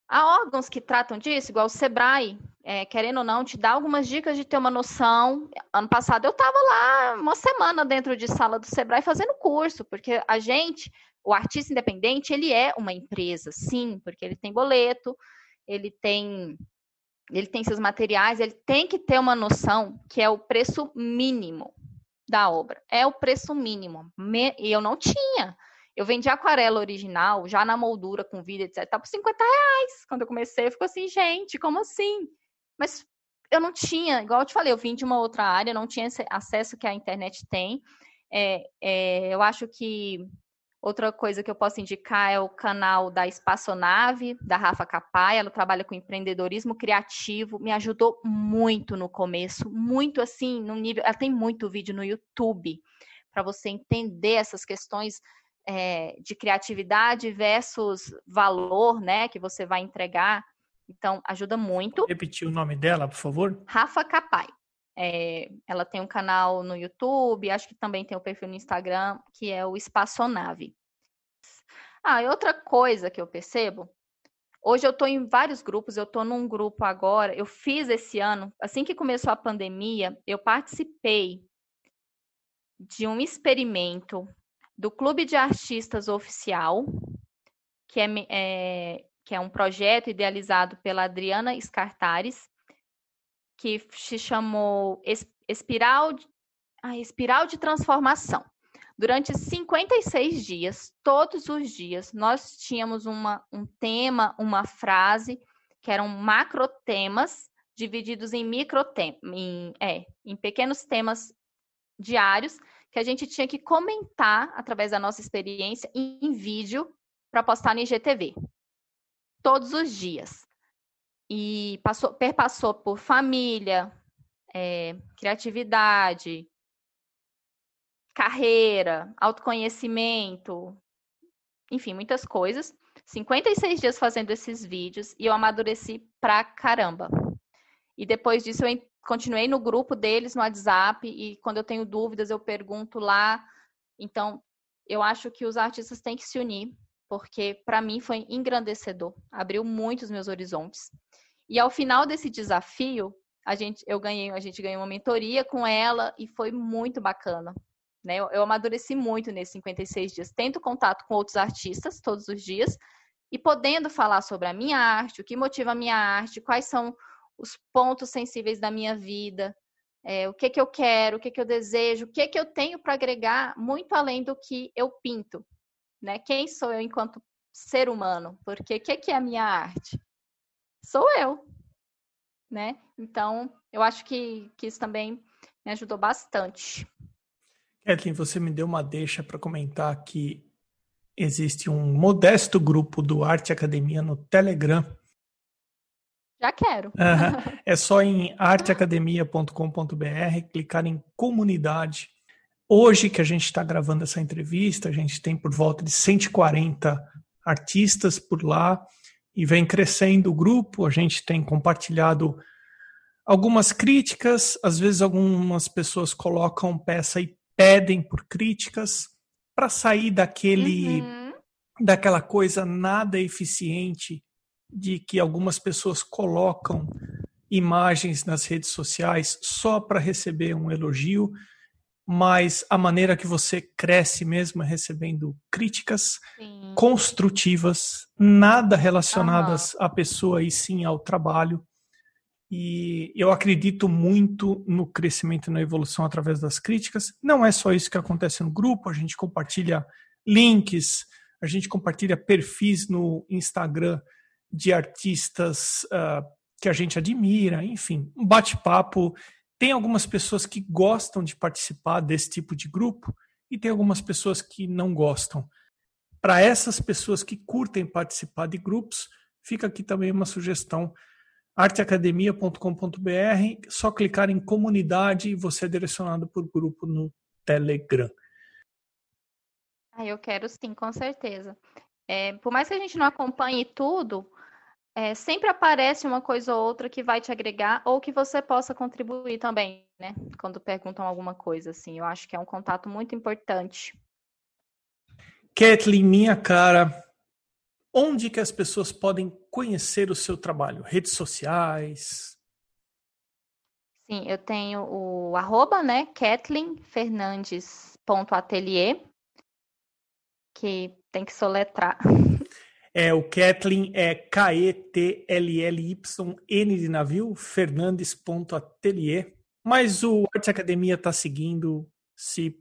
a órgãos que tratam disso, igual o Sebrae, é, querendo ou não, te dá algumas dicas de ter uma noção. Ano passado eu estava lá uma semana dentro de sala do Sebrae fazendo curso, porque a gente, o artista independente, ele é uma empresa, sim, porque ele tem boleto, ele tem ele tem seus materiais, ele tem que ter uma noção que é o preço mínimo da obra. É o preço mínimo. E eu não tinha. Eu vendi aquarela original, já na moldura, com vida, etc. Por 50 reais. Quando eu comecei, eu fico assim, gente, como assim? Mas eu não tinha, igual eu te falei, eu vim de uma outra área, não tinha esse acesso que a internet tem. É, é, eu acho que outra coisa que eu posso indicar é o canal da Espaçonave, da Rafa Capai. Ela trabalha com empreendedorismo criativo, me ajudou muito no começo, muito assim, no nível. Ela tem muito vídeo no YouTube para você entender essas questões é, de criatividade versus valor, né, que você vai entregar. Então, ajuda muito. Repetir o nome dela, por favor? Rafa Capai. É, ela tem um canal no YouTube, acho que também tem um perfil no Instagram, que é o Espaçonave. Ah, e outra coisa que eu percebo, hoje eu estou em vários grupos, eu estou num grupo agora, eu fiz esse ano, assim que começou a pandemia, eu participei de um experimento do Clube de Artistas Oficial, que é, é que é um projeto idealizado pela Adriana Scartares, que se chamou Espiral de, Espiral de Transformação. Durante 56 dias, todos os dias, nós tínhamos uma, um tema, uma frase, que eram macrotemas divididos em microtemas, em, é, em pequenos temas diários, que a gente tinha que comentar através da nossa experiência em, vídeo para postar no IGTV todos os dias. E passou, perpassou por família, é, criatividade, carreira, autoconhecimento, enfim, muitas coisas. 56 dias fazendo esses vídeos e eu amadureci pra caramba. E depois disso eu continuei no grupo deles no WhatsApp e quando eu tenho dúvidas eu pergunto lá. Então, eu acho que os artistas têm que se unir porque para mim foi engrandecedor, abriu muitos meus horizontes. E ao final desse desafio, a gente, eu ganhei, a gente ganhou uma mentoria com ela e foi muito bacana. Né? Eu, eu amadureci muito nesses 56 dias, tendo contato com outros artistas todos os dias e podendo falar sobre a minha arte, o que motiva a minha arte, quais são os pontos sensíveis da minha vida, é, o que que eu quero, o que que eu desejo, o que que eu tenho para agregar muito além do que eu pinto, né? Quem sou eu enquanto ser humano? Porque o que que é a minha arte? Sou eu, né? Então, eu acho que, que isso também me ajudou bastante. Kathleen, você me deu uma deixa para comentar que existe um modesto grupo do Arte Academia no Telegram já quero. Uhum. É só em arteacademia.com.br, clicar em comunidade. Hoje que a gente está gravando essa entrevista, a gente tem por volta de 140 artistas por lá e vem crescendo o grupo. A gente tem compartilhado algumas críticas, às vezes algumas pessoas colocam peça e pedem por críticas para sair daquele uhum. daquela coisa nada eficiente de que algumas pessoas colocam imagens nas redes sociais só para receber um elogio, mas a maneira que você cresce mesmo é recebendo críticas sim. construtivas, nada relacionadas uhum. à pessoa e sim ao trabalho. E eu acredito muito no crescimento e na evolução através das críticas. Não é só isso que acontece no grupo, a gente compartilha links, a gente compartilha perfis no Instagram de artistas uh, que a gente admira, enfim, um bate-papo. Tem algumas pessoas que gostam de participar desse tipo de grupo e tem algumas pessoas que não gostam. Para essas pessoas que curtem participar de grupos, fica aqui também uma sugestão arteacademia.com.br, só clicar em comunidade e você é direcionado por grupo no Telegram. Ah, eu quero sim, com certeza. É, por mais que a gente não acompanhe tudo, é, sempre aparece uma coisa ou outra que vai te agregar ou que você possa contribuir também, né? Quando perguntam alguma coisa, assim. Eu acho que é um contato muito importante. Kathleen, minha cara, onde que as pessoas podem conhecer o seu trabalho? Redes sociais? Sim, eu tenho o arroba, né? Kathleen que tem que soletrar. É, o Kathleen é K-E-T-L-L-Y-N de navio, fernandes.atelier. Mas o Arte Academia está seguindo. Se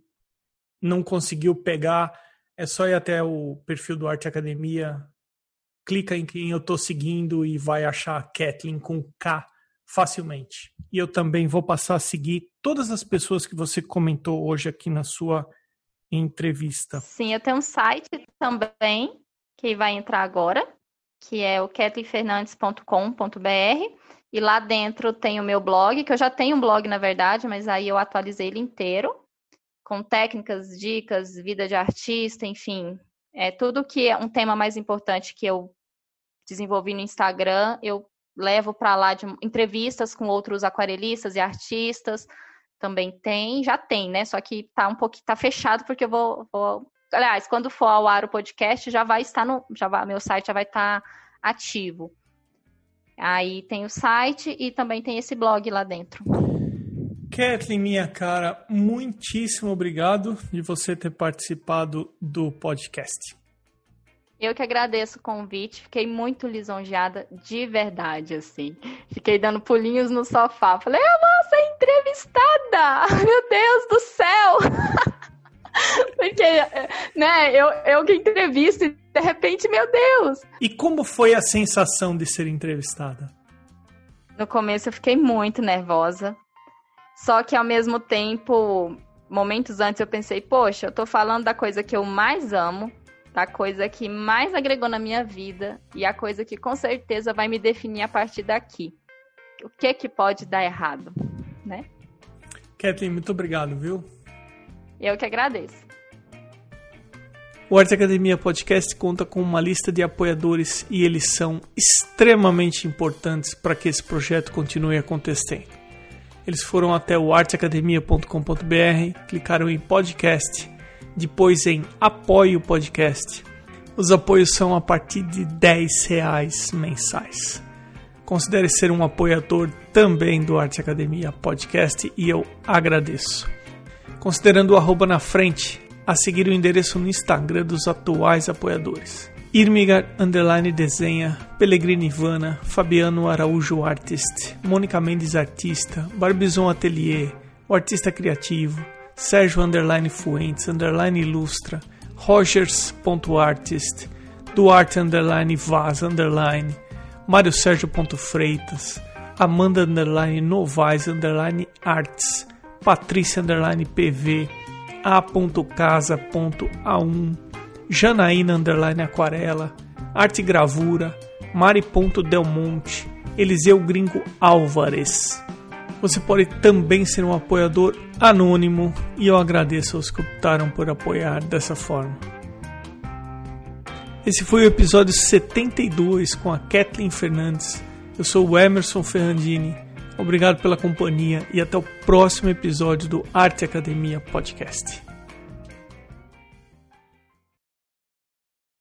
não conseguiu pegar, é só ir até o perfil do Arte Academia, clica em quem eu estou seguindo e vai achar a Kathleen com K facilmente. E eu também vou passar a seguir todas as pessoas que você comentou hoje aqui na sua entrevista. Sim, eu tenho um site também que vai entrar agora, que é o ketlinfernandes.com.br. E lá dentro tem o meu blog, que eu já tenho um blog, na verdade, mas aí eu atualizei ele inteiro, com técnicas, dicas, vida de artista, enfim. É tudo que é um tema mais importante que eu desenvolvi no Instagram, eu levo para lá de entrevistas com outros aquarelistas e artistas. Também tem, já tem, né? Só que tá um pouquinho tá fechado porque eu vou, vou aliás, quando for ao ar o podcast, já vai estar no. Já vai, meu site já vai estar ativo. Aí tem o site e também tem esse blog lá dentro. Kathleen, minha cara, muitíssimo obrigado de você ter participado do podcast. Eu que agradeço o convite, fiquei muito lisonjeada, de verdade, assim. Fiquei dando pulinhos no sofá. Falei, vou ser entrevistada! Meu Deus do céu! Porque, né, eu, eu que entrevisto e de repente, meu Deus. E como foi a sensação de ser entrevistada? No começo eu fiquei muito nervosa. Só que ao mesmo tempo, momentos antes eu pensei, poxa, eu tô falando da coisa que eu mais amo, da coisa que mais agregou na minha vida e a coisa que com certeza vai me definir a partir daqui. O que que pode dar errado, né? Kathleen, muito obrigado, viu? Eu que agradeço. O Arte Academia Podcast conta com uma lista de apoiadores e eles são extremamente importantes para que esse projeto continue acontecendo. Eles foram até o arteacademia.com.br, clicaram em podcast, depois em apoie o podcast. Os apoios são a partir de 10 reais mensais. Considere ser um apoiador também do Arte Academia Podcast e eu agradeço considerando o arroba na frente, a seguir o endereço no Instagram dos atuais apoiadores. Irmigar Underline Desenha, Pellegrini Ivana, Fabiano Araújo Artist, Mônica Mendes Artista, Barbizon Atelier, o Artista Criativo, Sérgio Underline Fuentes, Underline Ilustra, Rogers.artist, Duarte Underline Vaz Underline, Mário Sérgio Freitas, Amanda Underline Novaes Underline Arts, Patrícia Underline PV, A.casa.a1, Janaína Underline Aquarela, Arte Gravura, Mari.delmonte, Eliseu Gringo Álvares. Você pode também ser um apoiador anônimo e eu agradeço aos que optaram por apoiar dessa forma. Esse foi o episódio 72 com a Kathleen Fernandes. Eu sou o Emerson Ferrandini. Obrigado pela companhia e até o próximo episódio do Arte Academia Podcast.